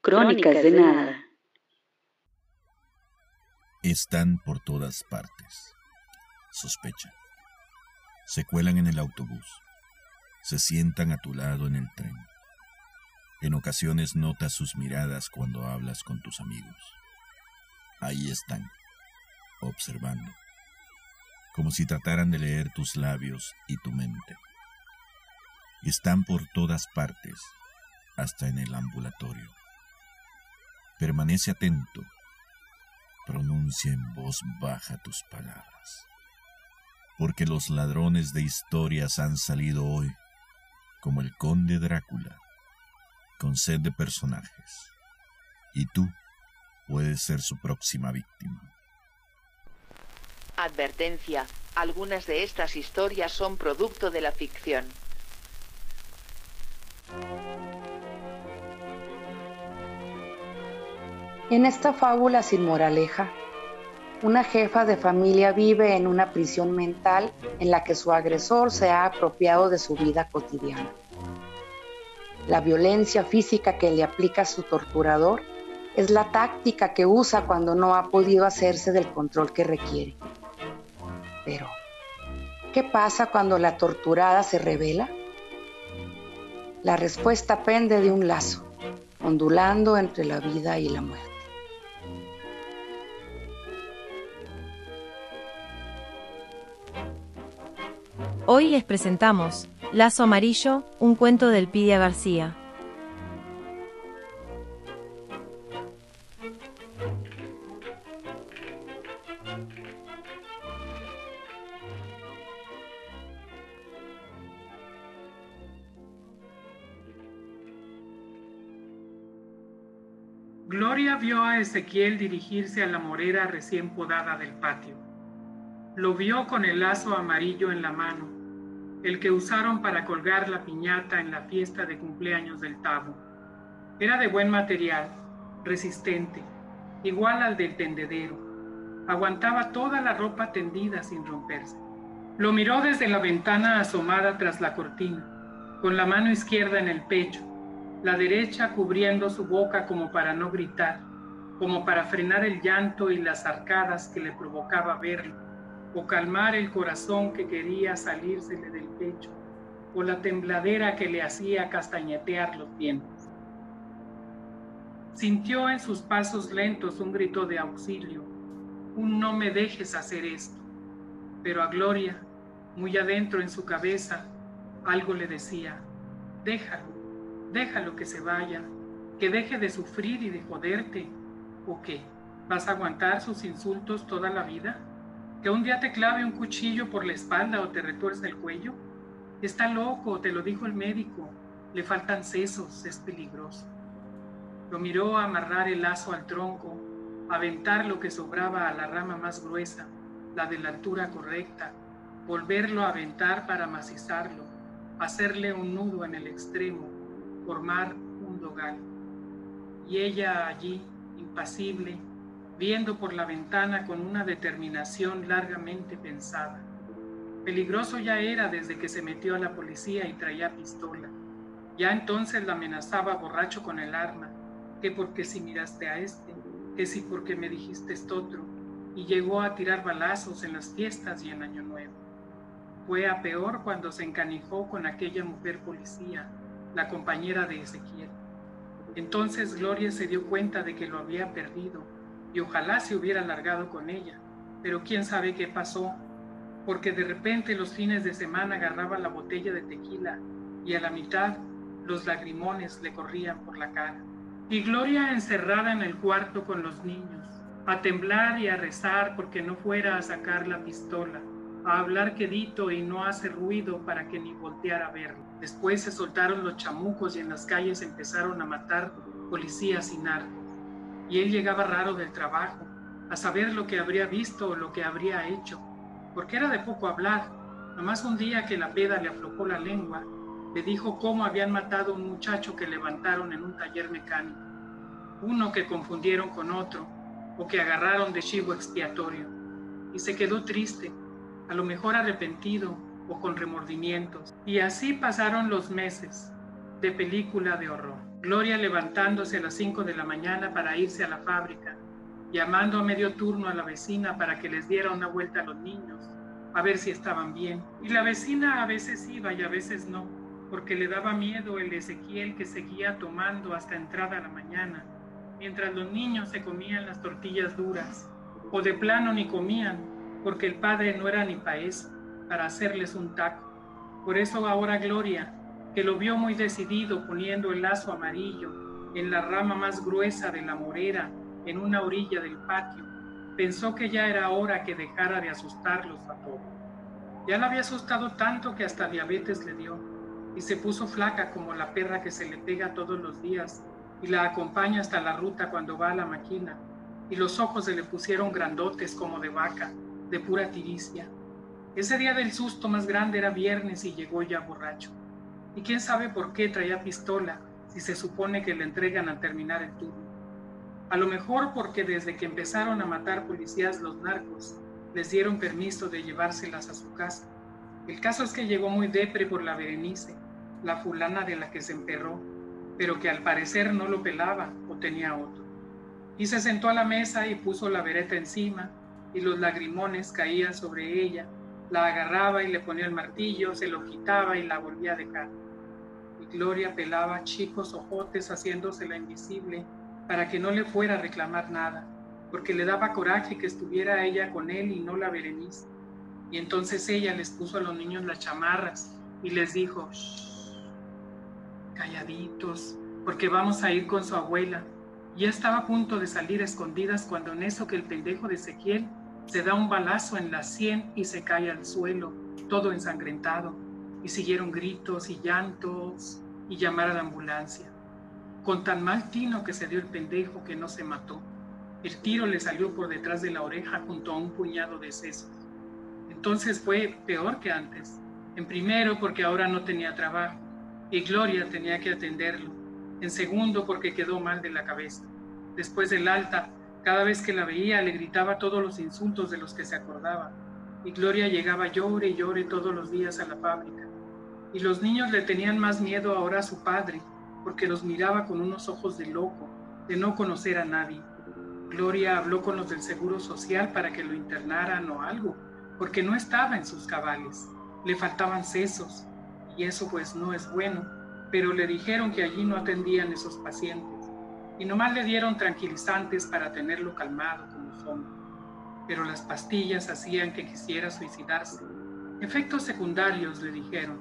Crónicas de nada. Están por todas partes. Sospecha. Se cuelan en el autobús. Se sientan a tu lado en el tren. En ocasiones notas sus miradas cuando hablas con tus amigos. Ahí están, observando, como si trataran de leer tus labios y tu mente. Están por todas partes, hasta en el ambulatorio. Permanece atento. Pronuncia en voz baja tus palabras. Porque los ladrones de historias han salido hoy, como el conde Drácula, con sed de personajes. Y tú puedes ser su próxima víctima. Advertencia. Algunas de estas historias son producto de la ficción. En esta fábula sin moraleja, una jefa de familia vive en una prisión mental en la que su agresor se ha apropiado de su vida cotidiana. La violencia física que le aplica su torturador es la táctica que usa cuando no ha podido hacerse del control que requiere. Pero, ¿qué pasa cuando la torturada se revela? La respuesta pende de un lazo, ondulando entre la vida y la muerte. Hoy les presentamos Lazo Amarillo, un cuento del Pidia García. Gloria vio a Ezequiel dirigirse a la morera recién podada del patio. Lo vio con el lazo amarillo en la mano, el que usaron para colgar la piñata en la fiesta de cumpleaños del Tavo. Era de buen material, resistente, igual al del tendedero. Aguantaba toda la ropa tendida sin romperse. Lo miró desde la ventana asomada tras la cortina, con la mano izquierda en el pecho, la derecha cubriendo su boca como para no gritar, como para frenar el llanto y las arcadas que le provocaba verlo o calmar el corazón que quería salírsele del pecho, o la tembladera que le hacía castañetear los dientes. Sintió en sus pasos lentos un grito de auxilio, un no me dejes hacer esto, pero a Gloria, muy adentro en su cabeza, algo le decía, déjalo, déjalo que se vaya, que deje de sufrir y de joderte, o qué, ¿vas a aguantar sus insultos toda la vida? que un día te clave un cuchillo por la espalda o te retuerce el cuello? Está loco, te lo dijo el médico, le faltan sesos, es peligroso. Lo miró amarrar el lazo al tronco, aventar lo que sobraba a la rama más gruesa, la de la altura correcta, volverlo a aventar para macizarlo, hacerle un nudo en el extremo, formar un dogal. Y ella allí, impasible, viendo por la ventana con una determinación largamente pensada. Peligroso ya era desde que se metió a la policía y traía pistola. Ya entonces la amenazaba borracho con el arma, que porque si miraste a este, que si porque me dijiste esto otro, y llegó a tirar balazos en las fiestas y en Año Nuevo. Fue a peor cuando se encanijó con aquella mujer policía, la compañera de Ezequiel. Entonces Gloria se dio cuenta de que lo había perdido y ojalá se hubiera largado con ella, pero quién sabe qué pasó, porque de repente los fines de semana agarraba la botella de tequila y a la mitad los lagrimones le corrían por la cara. Y Gloria encerrada en el cuarto con los niños, a temblar y a rezar porque no fuera a sacar la pistola, a hablar quedito y no hace ruido para que ni volteara a verlo. Después se soltaron los chamucos y en las calles empezaron a matar policías sin armas y él llegaba raro del trabajo, a saber lo que habría visto o lo que habría hecho, porque era de poco hablar. Nomás un día que la peda le aflojó la lengua, le dijo cómo habían matado a un muchacho que levantaron en un taller mecánico, uno que confundieron con otro, o que agarraron de chivo expiatorio. Y se quedó triste, a lo mejor arrepentido o con remordimientos. Y así pasaron los meses de película de horror. Gloria levantándose a las 5 de la mañana para irse a la fábrica, llamando a medio turno a la vecina para que les diera una vuelta a los niños, a ver si estaban bien. Y la vecina a veces iba y a veces no, porque le daba miedo el Ezequiel que seguía tomando hasta entrada la mañana, mientras los niños se comían las tortillas duras, o de plano ni comían, porque el padre no era ni eso, para hacerles un taco. Por eso ahora Gloria, que lo vio muy decidido poniendo el lazo amarillo en la rama más gruesa de la morera en una orilla del patio, pensó que ya era hora que dejara de asustarlos a todos. Ya la había asustado tanto que hasta diabetes le dio y se puso flaca como la perra que se le pega todos los días y la acompaña hasta la ruta cuando va a la máquina y los ojos se le pusieron grandotes como de vaca, de pura tiricia. Ese día del susto más grande era viernes y llegó ya borracho. Y quién sabe por qué traía pistola si se supone que le entregan al terminar el turno. A lo mejor porque desde que empezaron a matar policías los narcos, les dieron permiso de llevárselas a su casa. El caso es que llegó muy depre por la Berenice, la fulana de la que se emperró, pero que al parecer no lo pelaba o tenía otro. Y se sentó a la mesa y puso la vereta encima, y los lagrimones caían sobre ella, la agarraba y le ponía el martillo, se lo quitaba y la volvía a dejar. Y Gloria pelaba chicos ojotes haciéndosela invisible para que no le fuera a reclamar nada, porque le daba coraje que estuviera ella con él y no la Berenice. Y entonces ella les puso a los niños las chamarras y les dijo, calladitos, porque vamos a ir con su abuela. Ya estaba a punto de salir a escondidas cuando en eso que el pendejo de Ezequiel se da un balazo en la sien y se cae al suelo, todo ensangrentado. Y siguieron gritos y llantos y llamar a la ambulancia. Con tan mal tino que se dio el pendejo que no se mató. El tiro le salió por detrás de la oreja junto a un puñado de sesos. Entonces fue peor que antes. En primero porque ahora no tenía trabajo y Gloria tenía que atenderlo. En segundo, porque quedó mal de la cabeza. Después del alta, cada vez que la veía le gritaba todos los insultos de los que se acordaba. Y Gloria llegaba llore y llore todos los días a la fábrica. Y los niños le tenían más miedo ahora a su padre, porque los miraba con unos ojos de loco, de no conocer a nadie. Gloria habló con los del Seguro Social para que lo internaran o algo, porque no estaba en sus cabales. Le faltaban sesos, y eso pues no es bueno, pero le dijeron que allí no atendían esos pacientes y nomás le dieron tranquilizantes para tenerlo calmado como son. Pero las pastillas hacían que quisiera suicidarse. Efectos secundarios, le dijeron.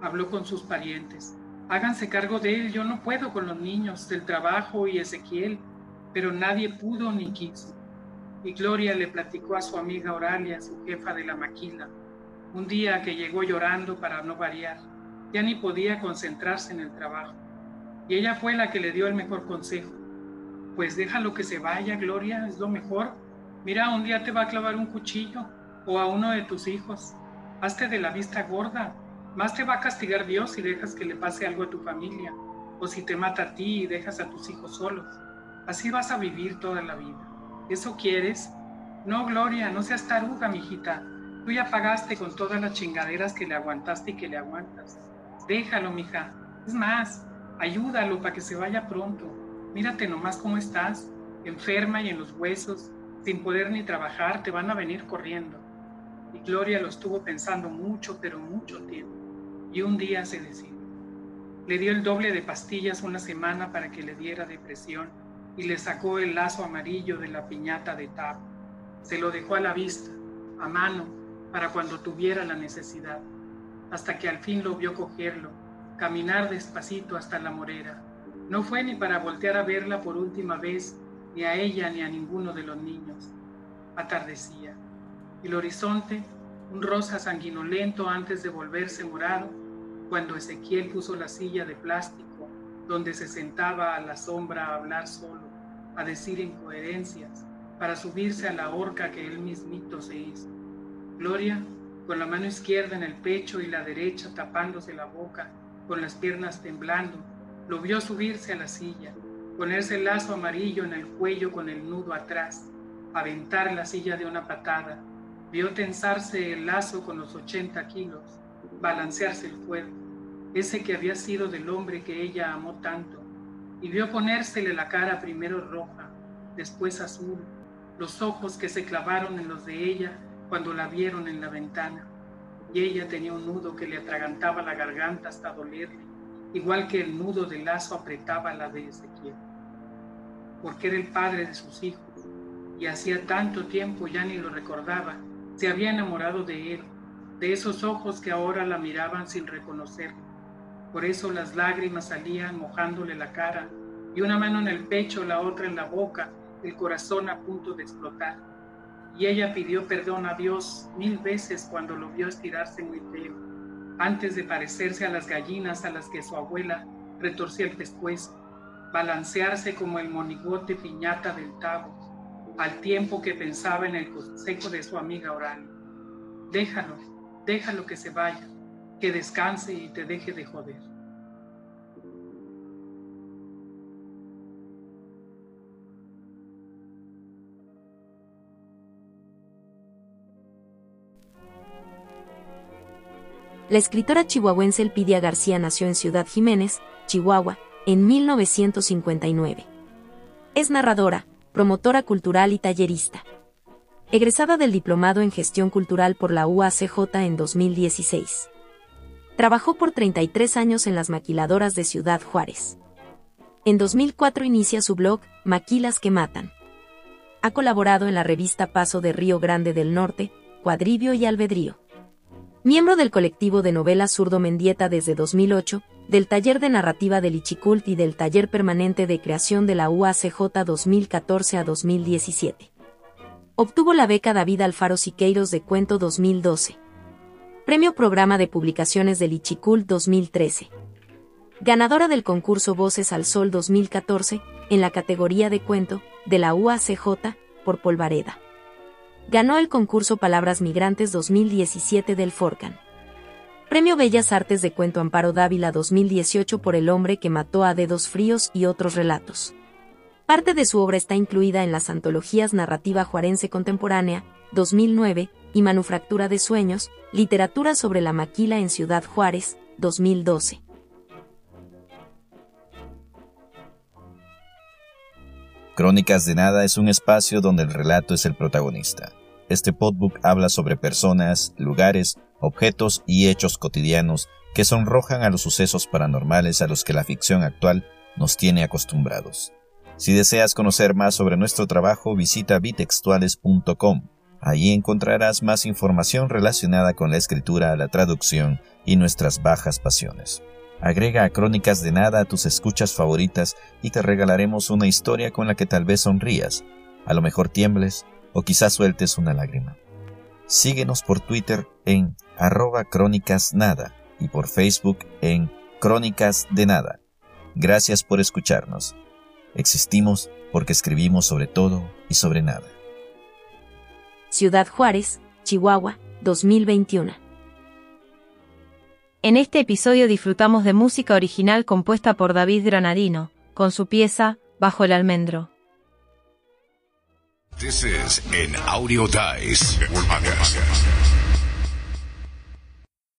Habló con sus parientes. Háganse cargo de él, yo no puedo con los niños, del trabajo y Ezequiel, pero nadie pudo ni quiso. Y Gloria le platicó a su amiga Oralia, su jefa de la maquila, un día que llegó llorando para no variar, ya ni podía concentrarse en el trabajo. Y ella fue la que le dio el mejor consejo. Pues déjalo que se vaya, Gloria, es lo mejor. Mira, un día te va a clavar un cuchillo o a uno de tus hijos. Hazte de la vista gorda. Más te va a castigar Dios si dejas que le pase algo a tu familia o si te mata a ti y dejas a tus hijos solos. Así vas a vivir toda la vida. ¿Eso quieres? No, Gloria, no seas taruga, mijita. Tú ya pagaste con todas las chingaderas que le aguantaste y que le aguantas. Déjalo, mija. Es más, ayúdalo para que se vaya pronto. Mírate nomás cómo estás, enferma y en los huesos, sin poder ni trabajar, te van a venir corriendo. Y Gloria lo estuvo pensando mucho, pero mucho tiempo. Y un día se decidió. Le dio el doble de pastillas una semana para que le diera depresión y le sacó el lazo amarillo de la piñata de tap. Se lo dejó a la vista, a mano, para cuando tuviera la necesidad, hasta que al fin lo vio cogerlo, caminar despacito hasta la morera. No fue ni para voltear a verla por última vez, ni a ella ni a ninguno de los niños. Atardecía. El horizonte, un rosa sanguinolento antes de volverse morado, cuando Ezequiel puso la silla de plástico donde se sentaba a la sombra a hablar solo, a decir incoherencias, para subirse a la horca que él mismito se hizo. Gloria, con la mano izquierda en el pecho y la derecha tapándose la boca, con las piernas temblando, lo vio subirse a la silla ponerse el lazo amarillo en el cuello con el nudo atrás, aventar la silla de una patada, vio tensarse el lazo con los 80 kilos, balancearse el fuego, ese que había sido del hombre que ella amó tanto, y vio ponérsele la cara primero roja, después azul, los ojos que se clavaron en los de ella cuando la vieron en la ventana, y ella tenía un nudo que le atragantaba la garganta hasta dolerle, igual que el nudo del lazo apretaba la de Ezequiel, porque era el padre de sus hijos, y hacía tanto tiempo ya ni lo recordaba, se había enamorado de él, de esos ojos que ahora la miraban sin reconocerlo. Por eso las lágrimas salían mojándole la cara, y una mano en el pecho, la otra en la boca, el corazón a punto de explotar. Y ella pidió perdón a Dios mil veces cuando lo vio estirarse muy feo, antes de parecerse a las gallinas a las que su abuela retorcía el pescuezo, balancearse como el monigote piñata del tabo, al tiempo que pensaba en el consejo de su amiga oral. Déjalo, déjalo que se vaya, que descanse y te deje de joder. La escritora chihuahuense Elpidia García nació en Ciudad Jiménez, Chihuahua, en 1959. Es narradora, promotora cultural y tallerista. Egresada del Diplomado en Gestión Cultural por la UACJ en 2016. Trabajó por 33 años en las maquiladoras de Ciudad Juárez. En 2004 inicia su blog, Maquilas que Matan. Ha colaborado en la revista Paso de Río Grande del Norte, Cuadribio y Albedrío. Miembro del colectivo de novela Zurdo Mendieta desde 2008, del taller de narrativa del Ichicult y del taller permanente de creación de la UACJ 2014 a 2017. Obtuvo la beca David Alfaro Siqueiros de Cuento 2012. Premio Programa de Publicaciones del Ichicult 2013. Ganadora del concurso Voces al Sol 2014, en la categoría de cuento, de la UACJ, por Polvareda ganó el concurso Palabras Migrantes 2017 del Forcan. Premio Bellas Artes de Cuento Amparo Dávila 2018 por El hombre que mató a dedos fríos y otros relatos. Parte de su obra está incluida en las antologías Narrativa Juarense Contemporánea, 2009, y Manufactura de Sueños, Literatura sobre la Maquila en Ciudad Juárez, 2012. Crónicas de Nada es un espacio donde el relato es el protagonista. Este podbook habla sobre personas, lugares, objetos y hechos cotidianos que sonrojan a los sucesos paranormales a los que la ficción actual nos tiene acostumbrados. Si deseas conocer más sobre nuestro trabajo, visita bitextuales.com. Allí encontrarás más información relacionada con la escritura, la traducción y nuestras bajas pasiones. Agrega a Crónicas de Nada a tus escuchas favoritas y te regalaremos una historia con la que tal vez sonrías, a lo mejor tiembles o quizás sueltes una lágrima. Síguenos por Twitter en arroba crónicas nada y por Facebook en Crónicas de Nada. Gracias por escucharnos. Existimos porque escribimos sobre todo y sobre nada. Ciudad Juárez, Chihuahua, 2021. En este episodio disfrutamos de música original compuesta por David Granadino, con su pieza Bajo el almendro.